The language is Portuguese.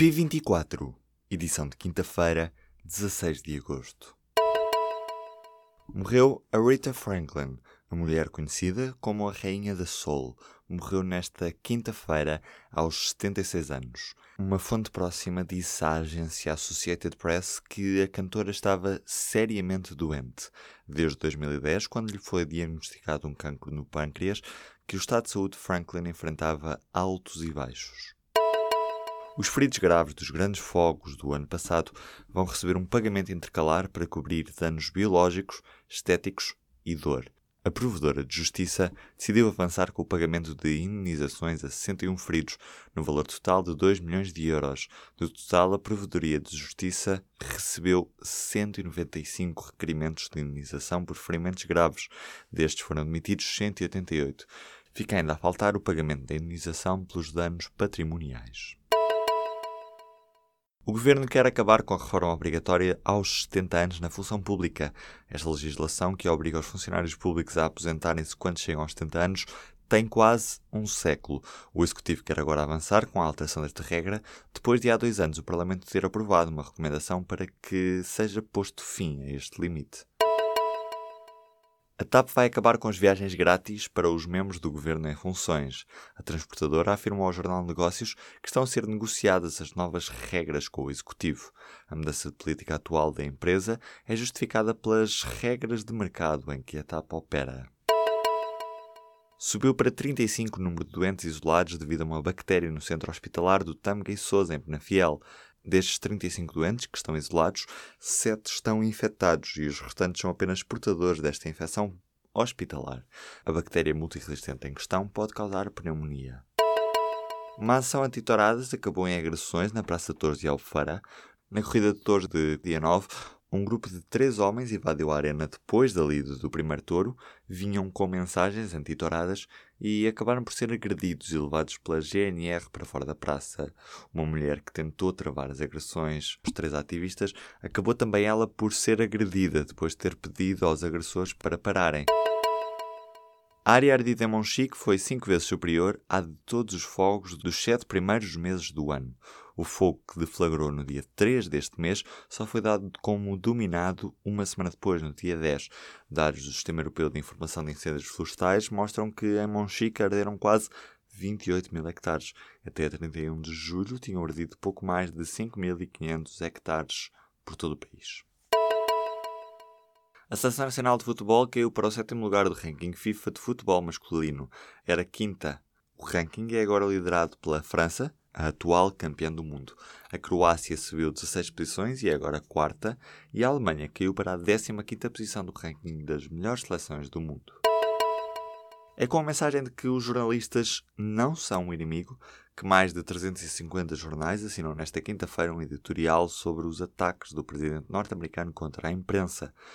P24, edição de quinta-feira, 16 de agosto. Morreu Aretha Franklin, a mulher conhecida como a Rainha da Soul. Morreu nesta quinta-feira, aos 76 anos. Uma fonte próxima disse à agência Associated Press que a cantora estava seriamente doente. Desde 2010, quando lhe foi diagnosticado um cancro no pâncreas, que o estado de saúde de Franklin enfrentava altos e baixos. Os feridos graves dos grandes fogos do ano passado vão receber um pagamento intercalar para cobrir danos biológicos, estéticos e dor. A provedora de justiça decidiu avançar com o pagamento de indenizações a 61 feridos, no valor total de 2 milhões de euros. Do total, a provedoria de justiça recebeu 195 requerimentos de indenização por ferimentos graves. Destes foram admitidos 188. Fica ainda a faltar o pagamento da indenização pelos danos patrimoniais. O governo quer acabar com a reforma obrigatória aos 70 anos na função pública. Esta legislação, que obriga os funcionários públicos a aposentarem-se quando chegam aos 70 anos, tem quase um século. O Executivo quer agora avançar com a alteração desta regra, depois de há dois anos o Parlamento ter aprovado uma recomendação para que seja posto fim a este limite. A TAP vai acabar com as viagens grátis para os membros do governo em funções. A transportadora afirmou ao Jornal de Negócios que estão a ser negociadas as novas regras com o executivo. A mudança de política atual da empresa é justificada pelas regras de mercado em que a TAP opera. Subiu para 35 o número de doentes isolados devido a uma bactéria no centro hospitalar do Tâmega e Sousa, em Penafiel. Destes 35 doentes que estão isolados, 7 estão infectados e os restantes são apenas portadores desta infecção hospitalar. A bactéria multiresistente em questão pode causar pneumonia. Uma ação antitoradas acabou em agressões na Praça de Torres de Albufeira. Na corrida de touros de dia 9, um grupo de três homens invadiu a arena depois da lida do primeiro touro, vinham com mensagens antitoradas e acabaram por ser agredidos e levados pela GNR para fora da praça. Uma mulher que tentou travar as agressões aos três ativistas acabou também ela por ser agredida depois de ter pedido aos agressores para pararem. A área ardida em Monchique foi cinco vezes superior à de todos os fogos dos sete primeiros meses do ano. O fogo que deflagrou no dia 3 deste mês só foi dado como dominado uma semana depois, no dia 10. Dados do Sistema Europeu de Informação de Incêndios Florestais mostram que em Monchique arderam quase 28 mil hectares. Até 31 de julho tinham ardido pouco mais de 5.500 hectares por todo o país. A Seleção Nacional de Futebol caiu para o sétimo lugar do ranking FIFA de futebol masculino. Era quinta. O ranking é agora liderado pela França, a atual campeã do mundo. A Croácia subiu 16 posições e é agora quarta, e a Alemanha caiu para a 15ª posição do ranking das melhores seleções do mundo. É com a mensagem de que os jornalistas não são um inimigo que mais de 350 jornais assinam nesta quinta-feira um editorial sobre os ataques do presidente norte-americano contra a imprensa.